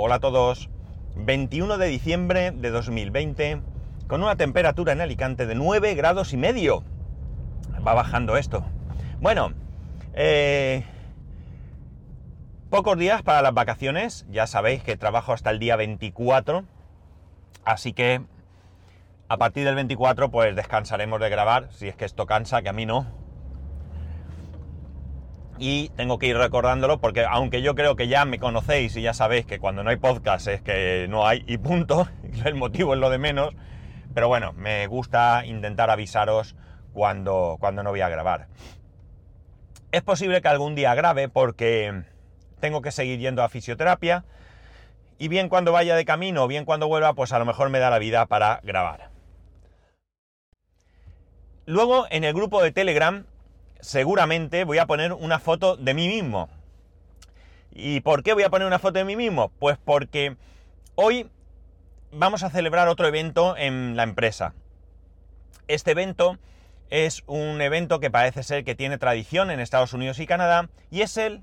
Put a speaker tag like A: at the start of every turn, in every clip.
A: Hola a todos. 21 de diciembre de 2020, con una temperatura en Alicante de 9 grados y medio. Va bajando esto. Bueno, eh, pocos días para las vacaciones. Ya sabéis que trabajo hasta el día 24. Así que a partir del 24 pues descansaremos de grabar, si es que esto cansa, que a mí no. Y tengo que ir recordándolo porque aunque yo creo que ya me conocéis y ya sabéis que cuando no hay podcast es que no hay y punto, el motivo es lo de menos, pero bueno, me gusta intentar avisaros cuando, cuando no voy a grabar. Es posible que algún día grabe porque tengo que seguir yendo a fisioterapia y bien cuando vaya de camino, bien cuando vuelva, pues a lo mejor me da la vida para grabar. Luego en el grupo de Telegram seguramente voy a poner una foto de mí mismo. ¿Y por qué voy a poner una foto de mí mismo? Pues porque hoy vamos a celebrar otro evento en la empresa. Este evento es un evento que parece ser que tiene tradición en Estados Unidos y Canadá y es el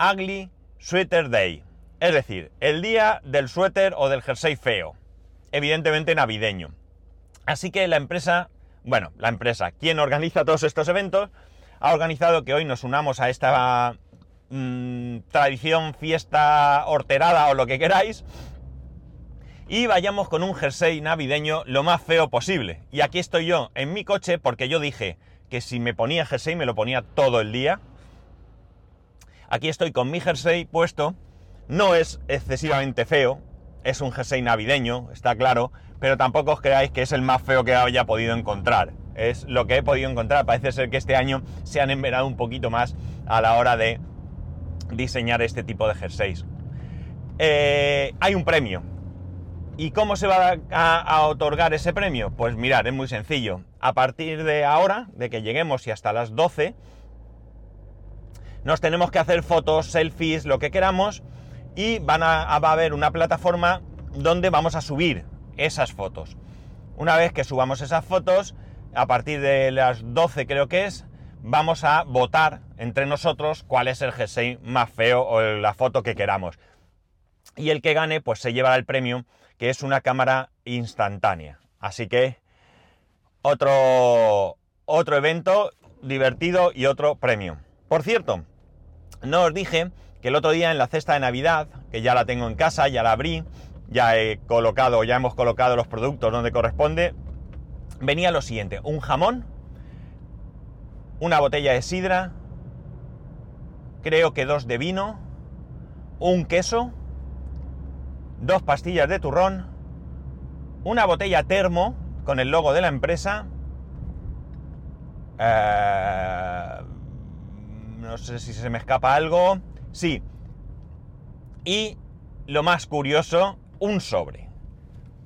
A: Ugly Sweater Day. Es decir, el día del suéter o del jersey feo. Evidentemente navideño. Así que la empresa, bueno, la empresa, quien organiza todos estos eventos, ha organizado que hoy nos unamos a esta mmm, tradición, fiesta horterada o lo que queráis, y vayamos con un jersey navideño lo más feo posible. Y aquí estoy yo en mi coche porque yo dije que si me ponía jersey me lo ponía todo el día. Aquí estoy con mi jersey puesto. No es excesivamente feo, es un jersey navideño, está claro, pero tampoco os creáis que es el más feo que haya podido encontrar es lo que he podido encontrar. Parece ser que este año se han enverado un poquito más a la hora de diseñar este tipo de jerseys. Eh, hay un premio. ¿Y cómo se va a, otorgar ese premio? Pues mirad, es muy sencillo. A partir de ahora, de que lleguemos y hasta las 12, nos tenemos que hacer fotos, selfies, lo que queramos, y van a, va a haber una plataforma donde vamos a subir esas fotos. Una vez que subamos esas fotos, a partir de las 12 creo que es, vamos a votar entre nosotros cuál es el jersey más feo o la foto que queramos. Y el que gane pues se llevará el premio, que es una cámara instantánea. Así que otro, otro evento divertido y otro premio. Por cierto, no os dije que el otro día en la cesta de Navidad, que ya la tengo en casa, ya la abrí, ya he colocado, ya hemos colocado los productos donde corresponde, venía lo siguiente, un jamón, una botella de sidra, creo que dos de vino, un queso, dos pastillas de turrón, una botella termo con el logo de la empresa, eh, no sé si se me escapa algo, sí, y lo más curioso, un sobre,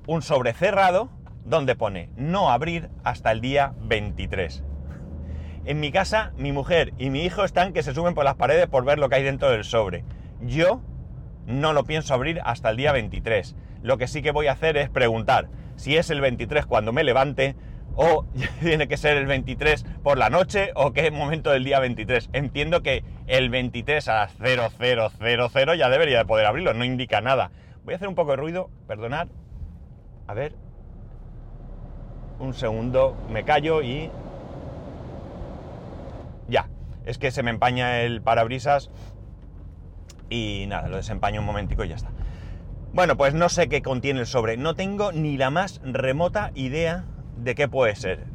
A: un sobre cerrado, donde pone no abrir hasta el día 23. En mi casa, mi mujer y mi hijo están que se suben por las paredes por ver lo que hay dentro del sobre. Yo no lo pienso abrir hasta el día 23. Lo que sí que voy a hacer es preguntar si es el 23 cuando me levante o tiene que ser el 23 por la noche o qué momento del día 23. Entiendo que el 23 a las 0000 ya debería de poder abrirlo, no indica nada. Voy a hacer un poco de ruido, perdonad. A ver, un segundo, me callo y... Ya, es que se me empaña el parabrisas y nada, lo desempaño un momentico y ya está. Bueno, pues no sé qué contiene el sobre, no tengo ni la más remota idea de qué puede ser.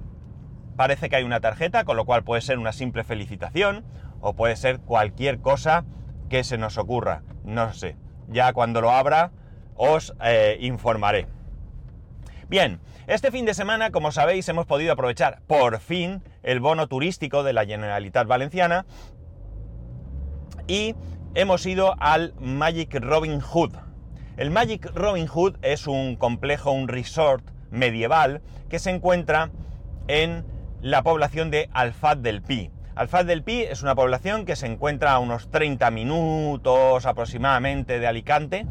A: Parece que hay una tarjeta, con lo cual puede ser una simple felicitación o puede ser cualquier cosa que se nos ocurra, no sé. Ya cuando lo abra os eh, informaré. Bien, este fin de semana, como sabéis, hemos podido aprovechar por fin el bono turístico de la Generalitat Valenciana y hemos ido al Magic Robin Hood. El Magic Robin Hood es un complejo, un resort medieval que se encuentra en la población de Alfaz del Pi. Alfaz del Pi es una población que se encuentra a unos 30 minutos aproximadamente de Alicante.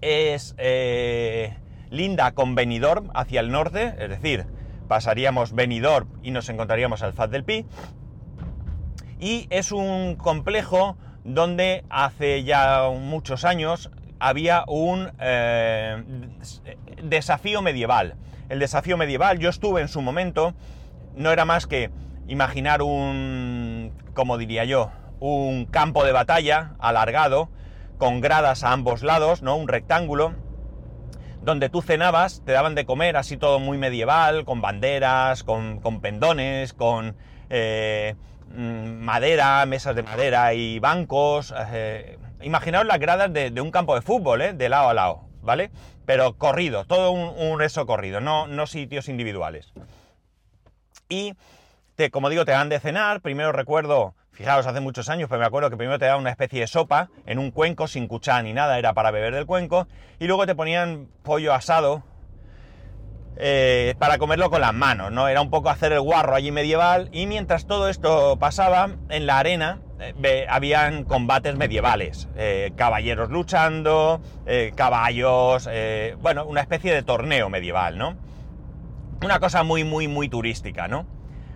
A: Es eh, linda con Benidorm hacia el norte, es decir, pasaríamos Benidorm y nos encontraríamos al Faz del Pi. Y es un complejo donde hace ya muchos años, había un eh, desafío medieval. El desafío medieval, yo estuve en su momento, no era más que imaginar un, como diría yo, un campo de batalla alargado, con gradas a ambos lados, ¿no? Un rectángulo, donde tú cenabas, te daban de comer así todo muy medieval, con banderas, con, pendones, con eh, mm, madera, mesas de madera y bancos. Eh, imaginaos las gradas de, un campo de fútbol, ¿eh? de lado a lado, ¿vale? Pero corrido, todo un, un eso corrido, no, no sitios individuales. Y, te, como digo, te dan de cenar, primero recuerdo Fijaos, hace muchos años, pero me acuerdo que primero te daban una especie de sopa en un cuenco sin cuchara ni nada, era para beber del cuenco, y luego te ponían pollo asado eh, para comerlo con las manos, ¿no? Era un poco hacer el guarro allí medieval, y mientras todo esto pasaba, en la arena eh, habían combates medievales, eh, caballeros luchando, caballos, bueno, una especie de torneo medieval, ¿no? Una cosa muy, muy, muy turística, ¿no?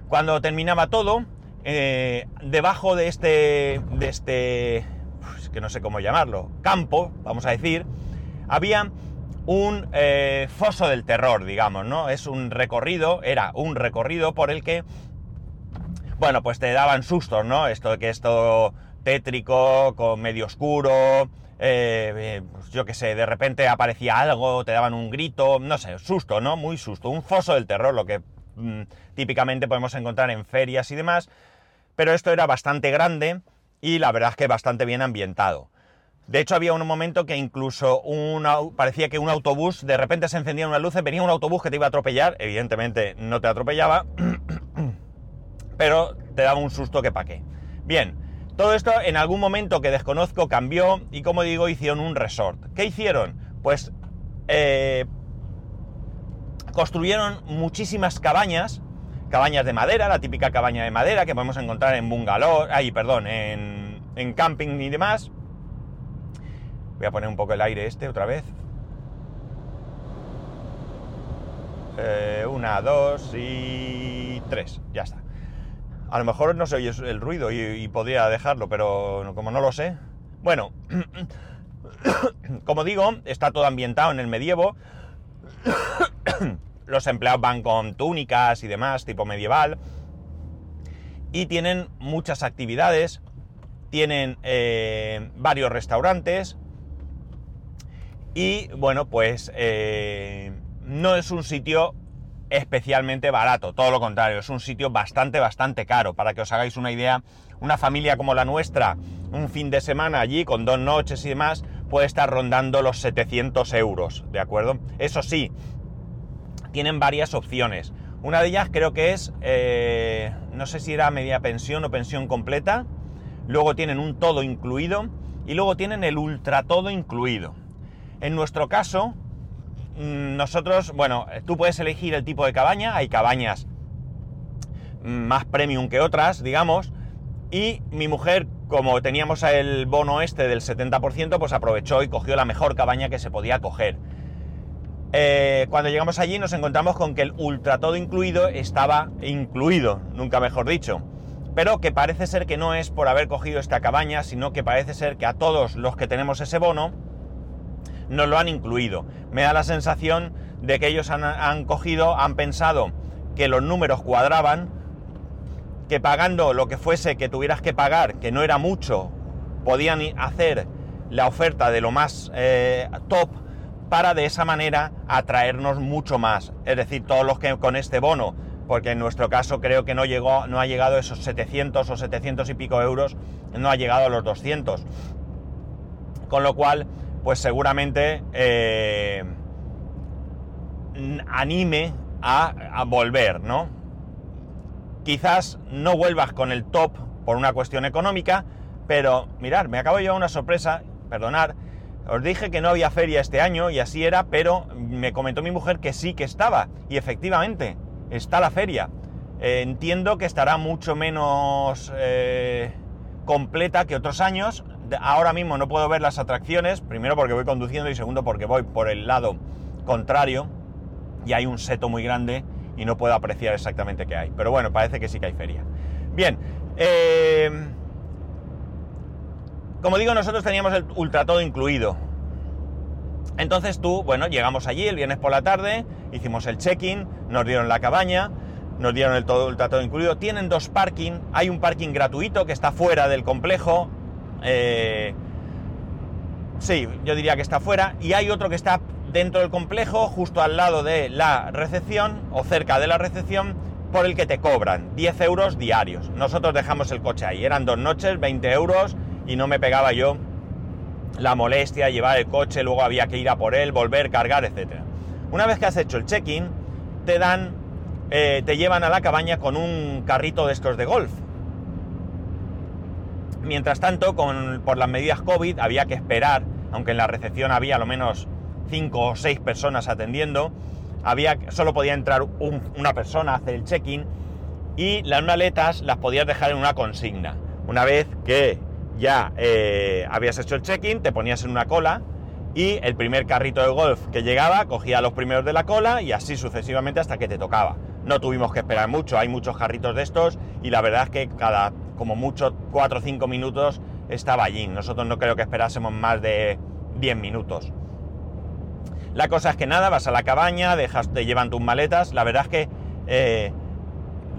A: Cuando terminaba todo, eh, debajo de este, de este, que no sé cómo llamarlo, campo, vamos a decir, había un eh, foso del terror, digamos, ¿no? Es un recorrido, era un recorrido por el que, bueno, pues te daban sustos, ¿no? Esto que es todo tétrico, con medio oscuro, eh, pues yo qué sé, de repente aparecía algo, te daban un grito, no sé, susto, ¿no? Muy susto, un foso del terror, lo que mm, típicamente podemos encontrar en ferias y demás, pero esto era bastante grande y la verdad es que bastante bien ambientado. De hecho, había un momento que incluso parecía que un autobús, de repente se encendían unas luces, venía un autobús que te iba a atropellar, evidentemente no te atropellaba, pero te daba un susto que pa' qué. Bien, todo esto en algún momento que desconozco cambió y como digo, hicieron un resort. ¿Qué hicieron? Pues eh, construyeron muchísimas cabañas cabañas de madera, la típica cabaña de madera que podemos encontrar en bungalow, ahí, perdón, en, camping y demás. Voy a poner un poco el aire este otra vez. Eh, una, dos y tres, ya está. A lo mejor no se oye el ruido y podría dejarlo, pero como no lo sé. Bueno, como digo, está todo ambientado en el medievo los empleados van con túnicas y demás, tipo medieval. Y tienen muchas actividades, tienen eh, varios restaurantes. Y bueno, pues eh, no es un sitio especialmente barato, todo lo contrario, es un sitio bastante, bastante caro. Para que os hagáis una idea, una familia como la nuestra, un fin de semana allí con dos noches y demás, puede estar rondando los 700 euros, ¿de acuerdo? Eso sí, tienen varias opciones. Una de ellas creo que es, eh, no sé si era media pensión o pensión completa. Luego tienen un todo incluido y luego tienen el ultra todo incluido. En nuestro caso, mm, nosotros, bueno, tú puedes elegir el tipo de cabaña. Hay cabañas más premium que otras, digamos. Y mi mujer, como teníamos el bono este del 70%, pues aprovechó y cogió la mejor cabaña que se podía coger. Eh, cuando llegamos allí nos encontramos con que el ultra todo incluido estaba incluido, nunca mejor dicho. Pero que parece ser que no es por haber cogido esta cabaña, sino que parece ser que a todos los que tenemos ese bono nos lo han incluido. Me da la sensación de que ellos han, cogido, han pensado que los números cuadraban, que pagando lo que fuese que tuvieras que pagar, que no era mucho, podían hacer la oferta de lo más eh, top para de esa manera atraernos mucho más. Es decir, todos los que con este bono, porque en nuestro caso creo que no, llegó, no ha llegado esos 700 o 700 y pico euros, no ha llegado a los 200. Con lo cual, pues seguramente eh, anime a, volver, ¿no? Quizás no vuelvas con el top por una cuestión económica, pero mirar, me acabo de llevar una sorpresa, perdonad, os dije que no había feria este año y así era, pero me comentó mi mujer que sí que estaba. Y efectivamente, está la feria. Entiendo que estará mucho menos eh, completa que otros años. Ahora mismo no puedo ver las atracciones, primero porque voy conduciendo y segundo porque voy por el lado contrario y hay un seto muy grande y no puedo apreciar exactamente qué hay. Pero bueno, parece que sí que hay feria. Bien, eh, como digo, nosotros teníamos el ultra todo incluido. Entonces tú, bueno, llegamos allí el viernes por la tarde, hicimos el check-in, nos dieron la cabaña, nos dieron el todo el trato incluido. Tienen dos parking, hay un parking gratuito que está fuera del complejo. Eh, sí, yo diría que está fuera. Y hay otro que está dentro del complejo, justo al lado de la recepción o cerca de la recepción, por el que te cobran 10 euros diarios. Nosotros dejamos el coche ahí, eran dos noches, 20 euros y no me pegaba yo la molestia, llevar el coche, luego había que ir a por él, volver, cargar, etc. Una vez que has hecho el check-in, te dan, eh, te llevan a la cabaña con un carrito de estos de golf. Mientras tanto, con, por las medidas COVID había que esperar, aunque en la recepción había lo menos 5 o 6 personas atendiendo, había, solo podía entrar una persona a hacer el check-in y las maletas las podías dejar en una consigna. Una vez que ya eh, habías hecho el check-in, te ponías en una cola y el primer carrito de golf que llegaba cogía a los primeros de la cola y así sucesivamente hasta que te tocaba. No tuvimos que esperar mucho, hay muchos carritos de estos y la verdad es que cada como mucho 4 o 5 minutos estaba allí. Nosotros no creo que esperásemos más de 10 minutos. La cosa es que nada, vas a la cabaña, dejas, te llevan tus maletas. La verdad es que eh,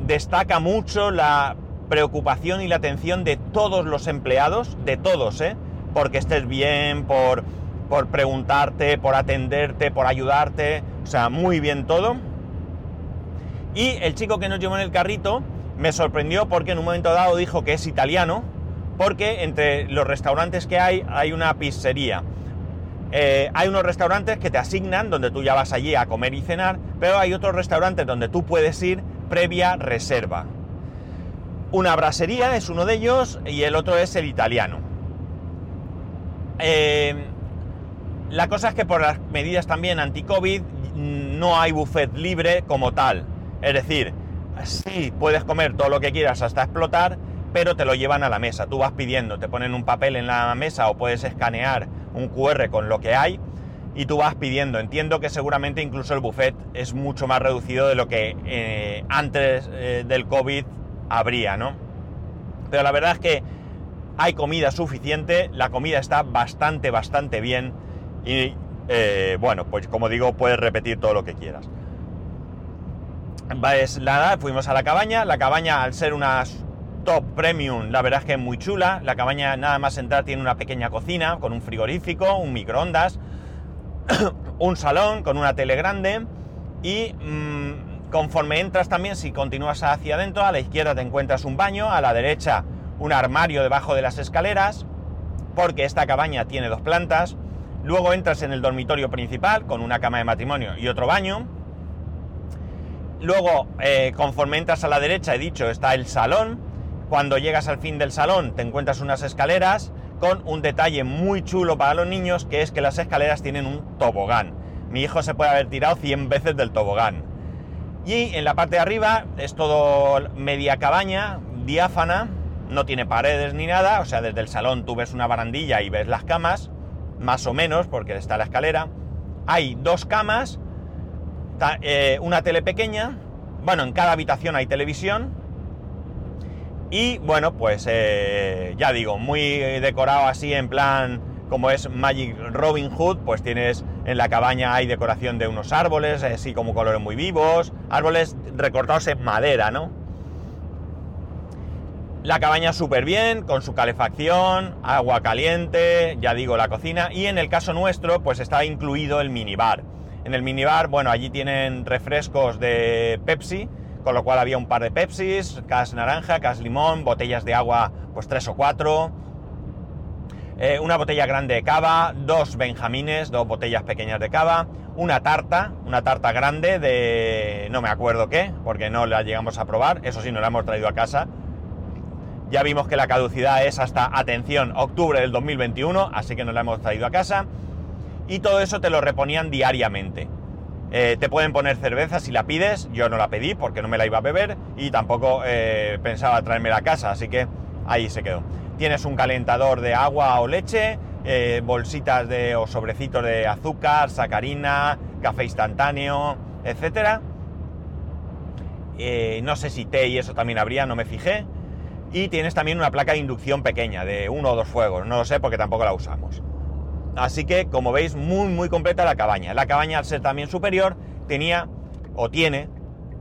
A: destaca mucho la preocupación y la atención de todos los empleados, de todos, ¿eh? Porque estés bien, por, por preguntarte, por atenderte, por ayudarte, o sea, muy bien todo. Y el chico que nos llevó en el carrito me sorprendió porque en un momento dado dijo que es italiano, porque entre los restaurantes que hay hay una pizzería. Eh, hay unos restaurantes que te asignan donde tú ya vas allí a comer y cenar, pero hay otros restaurantes donde tú puedes ir previa reserva. Una brasería es uno de ellos y el otro es el italiano. Eh, la cosa es que por las medidas también anti-COVID no hay buffet libre como tal. Es decir, sí puedes comer todo lo que quieras hasta explotar, pero te lo llevan a la mesa. Tú vas pidiendo, te ponen un papel en la mesa o puedes escanear un QR con lo que hay y tú vas pidiendo. Entiendo que seguramente incluso el buffet es mucho más reducido de lo que eh, antes eh, del COVID habría, ¿no? Pero la verdad es que hay comida suficiente, la comida está bastante, bastante bien y eh, bueno, pues como digo, puedes repetir todo lo que quieras. Pues nada, fuimos a la cabaña, la cabaña al ser una top premium, la verdad es que es muy chula, la cabaña nada más entrar tiene una pequeña cocina con un frigorífico, un microondas, un salón con una tele grande y mm, Conforme entras también, si continúas hacia adentro, a la izquierda te encuentras un baño, a la derecha un armario debajo de las escaleras, porque esta cabaña tiene dos plantas. Luego entras en el dormitorio principal con una cama de matrimonio y otro baño. Luego, eh, conforme entras a la derecha, he dicho, está el salón. Cuando llegas al fin del salón te encuentras unas escaleras con un detalle muy chulo para los niños, que es que las escaleras tienen un tobogán. Mi hijo se puede haber tirado 100 veces del tobogán. Y en la parte de arriba es todo media cabaña, diáfana, no tiene paredes ni nada, o sea, desde el salón tú ves una barandilla y ves las camas, más o menos, porque está la escalera. Hay dos camas, eh, una tele pequeña, bueno, en cada habitación hay televisión. Y bueno, pues eh, ya digo, muy decorado así en plan como es Magic Robin Hood, pues tienes en la cabaña hay decoración de unos árboles, así como colores muy vivos, árboles recortados en madera, ¿no? La cabaña súper bien, con su calefacción, agua caliente, ya digo, la cocina, y en el caso nuestro, pues está incluido el minibar. En el minibar, bueno, allí tienen refrescos de Pepsi, con lo cual había un par de Pepsis, cas naranja, cas limón, botellas de agua, pues tres o cuatro, eh, una botella grande de cava, dos benjamines, dos botellas pequeñas de cava, una tarta, una tarta grande de no me acuerdo qué, porque no la llegamos a probar, eso sí, no la hemos traído a casa. Ya vimos que la caducidad es hasta, atención, octubre del 2021, así que no la hemos traído a casa. Y todo eso te lo reponían diariamente. Eh, te pueden poner cerveza si la pides, yo no la pedí porque no me la iba a beber y tampoco eh, pensaba traerme a casa, así que ahí se quedó tienes un calentador de agua o leche, eh, bolsitas de, o sobrecitos de azúcar, sacarina, café instantáneo, etc. Eh, no sé si té y eso también habría, no me fijé. Y tienes también una placa de inducción pequeña, de uno o dos fuegos, no lo sé porque tampoco la usamos. Así que, como veis, muy, muy completa la cabaña. La cabaña, al ser también superior, tenía o tiene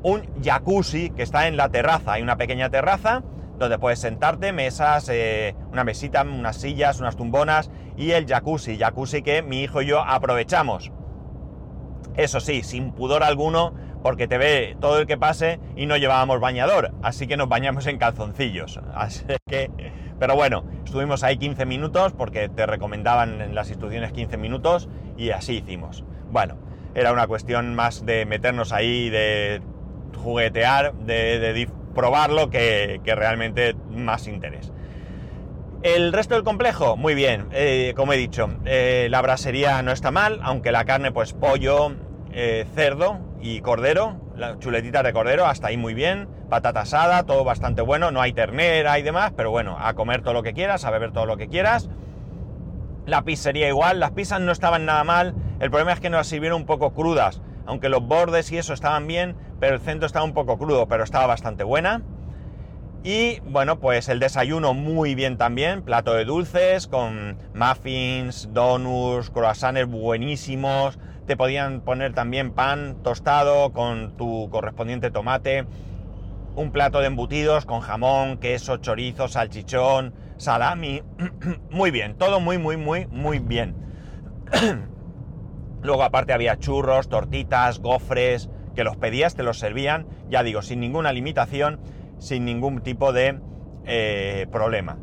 A: un jacuzzi que está en la terraza. Hay una pequeña terraza donde puedes sentarte, mesas, eh, una mesita, unas sillas, unas tumbonas y el jacuzzi. Jacuzzi que mi hijo y yo aprovechamos. Eso sí, sin pudor alguno, porque te ve todo el que pase y no llevábamos bañador, así que nos bañamos en calzoncillos. Así que, pero bueno, estuvimos ahí 15 minutos porque te recomendaban en las instrucciones 15 minutos y así hicimos. Bueno, era una cuestión más de meternos ahí, de juguetear, de, probarlo que, que realmente más interés. El resto del complejo, muy bien, eh, como he dicho, eh, la brasería no está mal, aunque la carne, pues pollo, eh, cerdo y cordero, la chuletita de cordero, hasta ahí muy bien, patata asada, todo bastante bueno, no hay ternera y demás, pero bueno, a comer todo lo que quieras, a beber todo lo que quieras. La pizzería igual, las pizzas no estaban nada mal, el problema es que nos sirvieron un poco crudas, aunque los bordes y eso estaban bien, pero el centro estaba un poco crudo, pero estaba bastante buena. Y bueno, pues el desayuno muy bien también, plato de dulces con muffins, donuts, croissants buenísimos. Te podían poner también pan tostado con tu correspondiente tomate. Un plato de embutidos con jamón, queso, chorizo, salchichón, salami. muy bien, todo muy, muy, muy, muy bien. Luego aparte había churros, tortitas, gofres, que los pedías, te los servían, ya digo, sin ninguna limitación sin ningún tipo de eh, problema.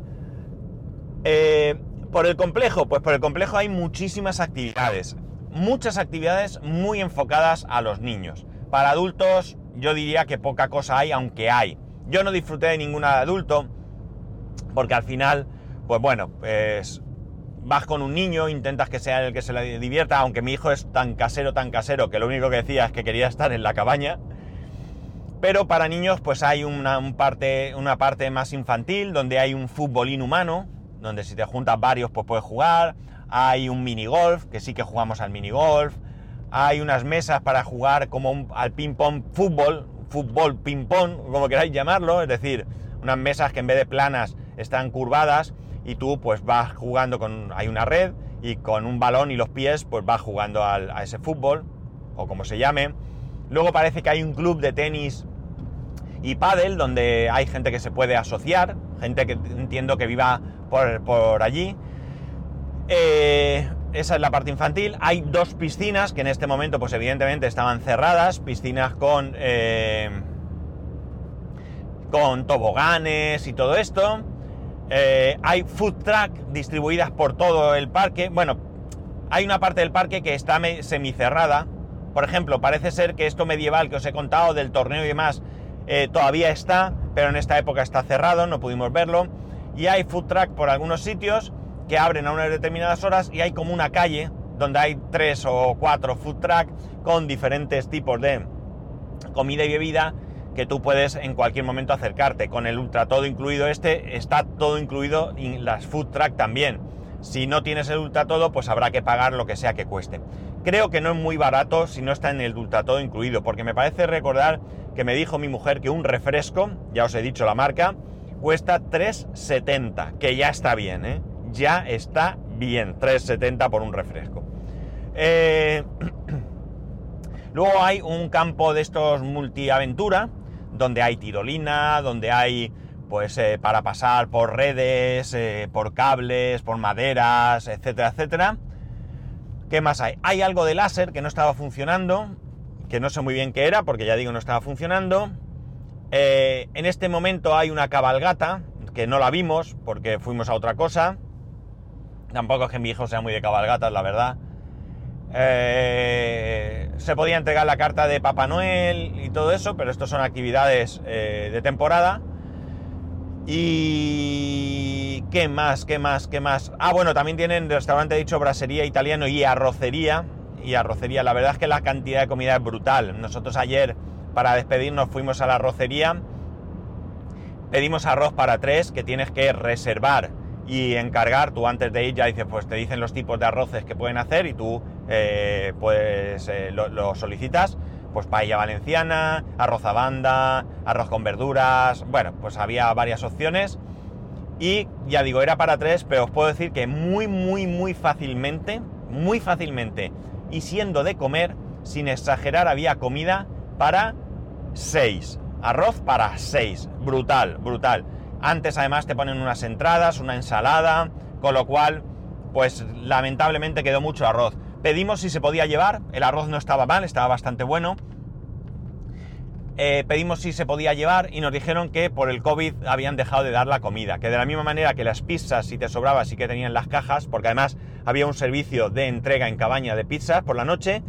A: Eh, por el complejo, pues por el complejo hay muchísimas actividades, muchas actividades muy enfocadas a los niños. Para adultos yo diría que poca cosa hay, aunque hay. Yo no disfruté de ninguna de adulto, porque al final, pues bueno, pues vas con un niño, intentas que sea el que se le divierta, aunque mi hijo es tan casero, tan casero, que lo único que decía es que quería estar en la cabaña. Pero para niños pues hay una, parte, una parte más infantil donde hay un fútbol inhumano, donde si te juntas varios pues puedes jugar. Hay un mini golf, que sí que jugamos al mini golf. Hay unas mesas para jugar como al ping pong fútbol, fútbol ping pong, como queráis llamarlo. Es decir, unas mesas que en vez de planas están curvadas y tú pues vas jugando con... hay una red y con un balón y los pies pues vas jugando a ese fútbol o como se llame. Luego parece que hay un club de tenis y pádel, donde hay gente que se puede asociar, gente que entiendo que viva por, allí. Eh, esa es la parte infantil. Hay dos piscinas que en este momento, pues evidentemente estaban cerradas, piscinas con, eh, con toboganes y todo esto. Eh, hay food truck distribuidas por todo el parque. Bueno, hay una parte del parque que está semicerrada. Por ejemplo, parece ser que esto medieval que os he contado del torneo y demás eh, todavía está, pero en esta época está cerrado, no pudimos verlo. Y hay food truck por algunos sitios que abren a unas determinadas horas y hay como una calle donde hay tres o cuatro food truck con diferentes tipos de comida y bebida que tú puedes en cualquier momento acercarte. Con el ultra todo incluido este, está todo incluido y las food truck también. Si no tienes el ultra todo, pues habrá que pagar lo que sea que cueste. Creo que no es muy barato si no está en el ultra todo incluido, porque me parece recordar que me dijo mi mujer que un refresco, ya os he dicho la marca, cuesta 3,70, que ya está bien, ¿eh? Ya está bien, 3,70 por un refresco. Eh, luego hay un campo de estos multiaventura, donde hay tirolina, donde hay pues eh, para pasar por redes, eh, por cables, por maderas, etcétera, etcétera. ¿Qué más hay? Hay algo de láser que no estaba funcionando, que no sé muy bien qué era, porque ya digo, no estaba funcionando. Eh, en este momento hay una cabalgata, que no la vimos, porque fuimos a otra cosa. Tampoco es que mi hijo sea muy de cabalgatas, la verdad. Se podía entregar la carta de Papá Noel y todo eso, pero esto son actividades de temporada. Y... ¿Qué más? ¿Qué más? ¿Qué más? Ah, bueno, también tienen restaurante, dicho, brasería italiano y arrocería. Y arrocería, la verdad es que la cantidad de comida es brutal. Nosotros ayer, para despedirnos, fuimos a la arrocería. Pedimos arroz para tres, que tienes que reservar y encargar. Tú antes de ir ya dices, pues te dicen los tipos de arroces que pueden hacer y tú eh, pues eh, lo solicitas pues paella valenciana, arroz a banda, arroz con verduras, bueno, pues había varias opciones. Y ya digo, era para tres, pero os puedo decir que muy, muy, muy fácilmente, muy fácilmente, y siendo de comer, sin exagerar, había comida para seis. Arroz para seis. Brutal, brutal. Antes además te ponen unas entradas, una ensalada, con lo cual, pues lamentablemente quedó mucho arroz. Pedimos si se podía llevar, el arroz no estaba mal, estaba bastante bueno. Eh, pedimos si se podía llevar y nos dijeron que por el COVID habían dejado de dar la comida, que de la misma manera que las pizzas si te sobraba sí que tenían las cajas, porque además había un servicio de entrega en cabaña de pizzas por la noche,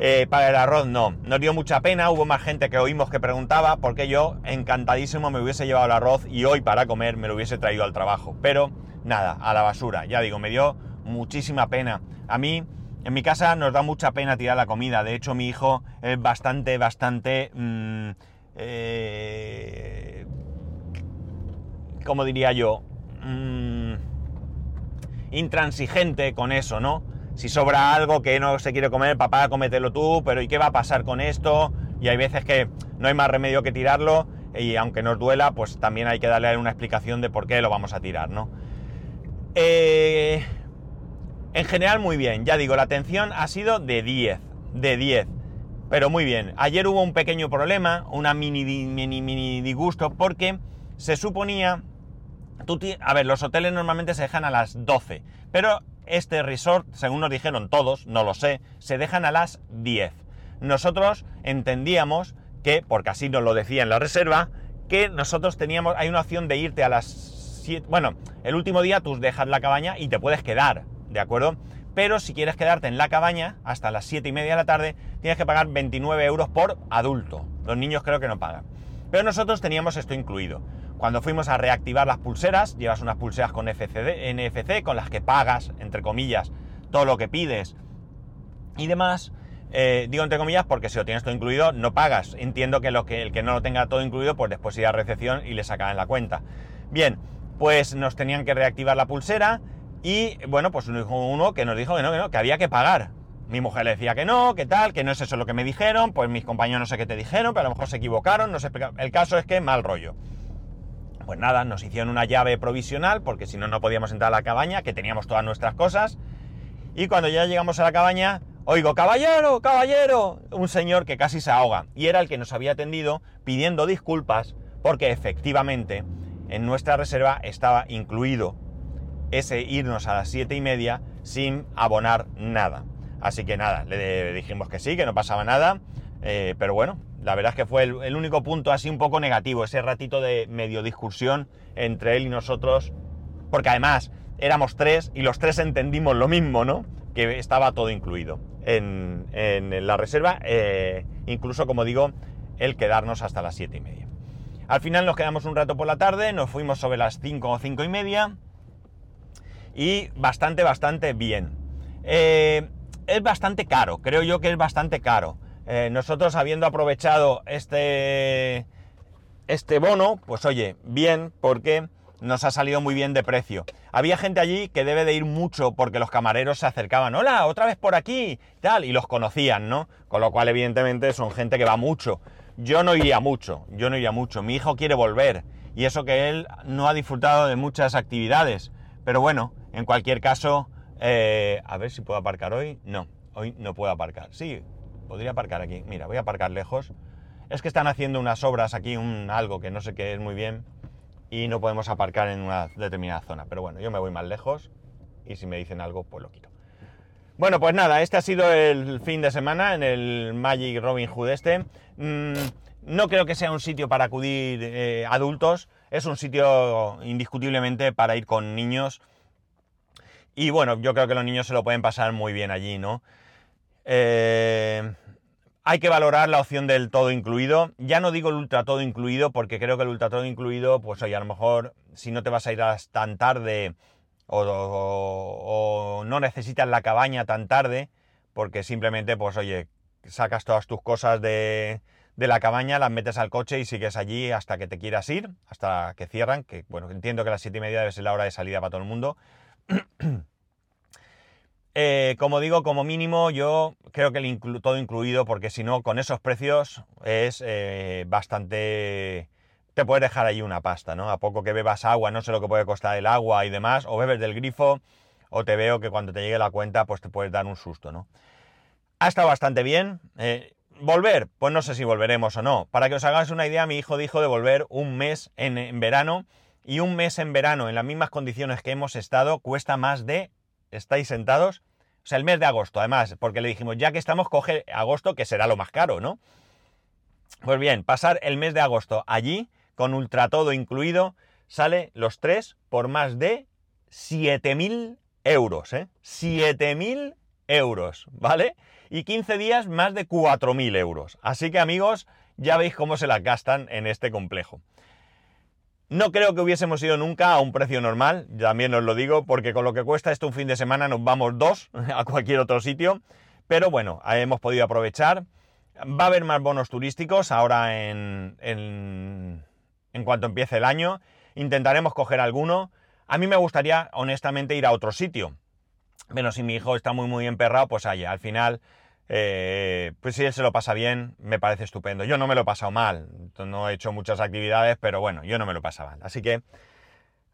A: eh, para el arroz no. Nos dio mucha pena, hubo más gente que oímos que preguntaba, porque yo encantadísimo me hubiese llevado el arroz y hoy para comer me lo hubiese traído al trabajo. Pero nada, a la basura. Ya digo, me dio muchísima pena. A mí, en mi casa nos da mucha pena tirar la comida. De hecho, mi hijo es bastante, bastante... Mm, eh, ¿Cómo diría yo? Mm, intransigente con eso, ¿no? Si sobra algo que no se quiere comer, papá, cómetelo tú, pero ¿y qué va a pasar con esto? Y hay veces que no hay más remedio que tirarlo y aunque nos duela, pues también hay que darle una explicación de por qué lo vamos a tirar, ¿no? Eh, en general muy bien, ya digo, la atención ha sido de 10, de 10, pero muy bien. Ayer hubo un pequeño problema, una mini, mini, mini disgusto, porque se suponía... a ver, los hoteles normalmente se dejan a las 12, pero este resort, según nos dijeron todos, no lo sé, se dejan a las 10. Nosotros entendíamos que, porque así nos lo decía en la reserva, que nosotros teníamos, hay una opción de irte a las 7, bueno, el último día tú dejas la cabaña y te puedes quedar, ¿de acuerdo? Pero si quieres quedarte en la cabaña hasta las 7 y media de la tarde, tienes que pagar 29 euros por adulto. Los niños creo que no pagan. Pero nosotros teníamos esto incluido. Cuando fuimos a reactivar las pulseras, llevas unas pulseras con NFC con las que pagas, entre comillas, todo lo que pides y demás. Eh, digo entre comillas porque si lo tienes todo incluido no pagas. Entiendo que, el que no lo tenga todo incluido pues después irá a recepción y le sacarán la cuenta. Bien, pues nos tenían que reactivar la pulsera y bueno, pues uno que nos dijo que no, que no, que había que pagar. Mi mujer le decía que no, que tal, que no es eso lo que me dijeron, pues mis compañeros no sé qué te dijeron, pero a lo mejor se equivocaron, no sé, el caso es que mal rollo. Pues nada, nos hicieron una llave provisional, porque si no, no podíamos entrar a la cabaña, que teníamos todas nuestras cosas. Y cuando ya llegamos a la cabaña, oigo, caballero, caballero, un señor que casi se ahoga. Y era el que nos había atendido pidiendo disculpas, porque efectivamente en nuestra reserva estaba incluido ese irnos a las siete y media sin abonar nada. Así que nada, le dijimos que sí, que no pasaba nada, eh, pero bueno, la verdad es que fue el, único punto así un poco negativo, ese ratito de medio discusión entre él y nosotros, porque además éramos tres y los tres entendimos lo mismo, ¿no? Que estaba todo incluido en, la reserva, eh, incluso como digo, el quedarnos hasta las siete y media. Al final nos quedamos un rato por la tarde, nos fuimos sobre las cinco o cinco y media y bastante, bastante bien. Eh, es bastante caro, creo yo que es bastante caro. Eh, nosotros habiendo aprovechado este, este bono, pues oye, bien, porque nos ha salido muy bien de precio. Había gente allí que debe de ir mucho porque los camareros se acercaban, hola, otra vez por aquí, tal, y los conocían, ¿no? Con lo cual, evidentemente, son gente que va mucho. Yo no iría mucho, yo no iría mucho. Mi hijo quiere volver, y eso que él no ha disfrutado de muchas actividades. Pero bueno, en cualquier caso, eh, a ver si puedo aparcar hoy. No, hoy no puedo aparcar. Sí, Podría aparcar aquí. Mira, voy a aparcar lejos. Es que están haciendo unas obras aquí, un algo que no sé qué es muy bien, y no podemos aparcar en una determinada zona. Pero bueno, yo me voy más lejos y si me dicen algo, pues lo quito. Bueno, pues nada, este ha sido el fin de semana en el Magic Robin Hood este. Mm, no creo que sea un sitio para acudir eh, adultos, es un sitio indiscutiblemente para ir con niños. Y bueno, yo creo que los niños se lo pueden pasar muy bien allí, ¿no? Eh, hay que valorar la opción del todo incluido. Ya no digo el ultra todo incluido porque creo que el ultra todo incluido, pues oye, a lo mejor si no te vas a ir tan tarde o, no necesitas la cabaña tan tarde, porque simplemente, pues oye, sacas todas tus cosas de, la cabaña, las metes al coche y sigues allí hasta que te quieras ir, hasta que cierran, que bueno, entiendo que las siete y media debe ser la hora de salida para todo el mundo. Eh, como digo, como mínimo yo creo que todo incluido, porque si no, con esos precios es eh, bastante te puedes dejar ahí una pasta, ¿no? A poco que bebas agua, no sé lo que puede costar el agua y demás, o bebes del grifo, o te veo que cuando te llegue la cuenta, pues te puedes dar un susto, ¿no? Ha estado bastante bien. Eh, ¿Volver? Pues no sé si volveremos o no. Para que os hagáis una idea, mi hijo dijo de volver un mes en, en verano, y un mes en verano en las mismas condiciones que hemos estado cuesta más de... ¿Estáis sentados? O sea, el mes de agosto, además, porque le dijimos, ya que estamos, coge agosto, que será lo más caro, ¿no? Pues bien, pasar el mes de agosto allí, con ultra todo incluido, sale los tres por más de 7.000 euros, ¿eh? 7.000 euros, ¿vale? Y 15 días más de 4.000 euros. Así que amigos, ya veis cómo se las gastan en este complejo. No creo que hubiésemos ido nunca a un precio normal, también os lo digo, porque con lo que cuesta esto un fin de semana nos vamos dos a cualquier otro sitio. Pero bueno, hemos podido aprovechar. Va a haber más bonos turísticos ahora en, en, en cuanto empiece el año. Intentaremos coger alguno. A mí me gustaría, honestamente, ir a otro sitio. Pero si mi hijo está muy, muy emperrado, pues allá. Al final, eh, pues si él se lo pasa bien, me parece estupendo. Yo no me lo he pasado mal, no he hecho muchas actividades, pero bueno, yo no me lo he pasado mal. Así que,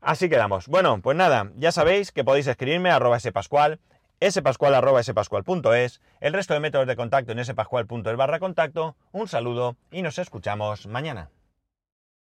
A: así quedamos. Bueno, pues nada, ya sabéis que podéis escribirme a arroba spascual, spascual arroba spascual.es, el resto de métodos de contacto en spascual.es barra contacto. Un saludo y nos escuchamos mañana.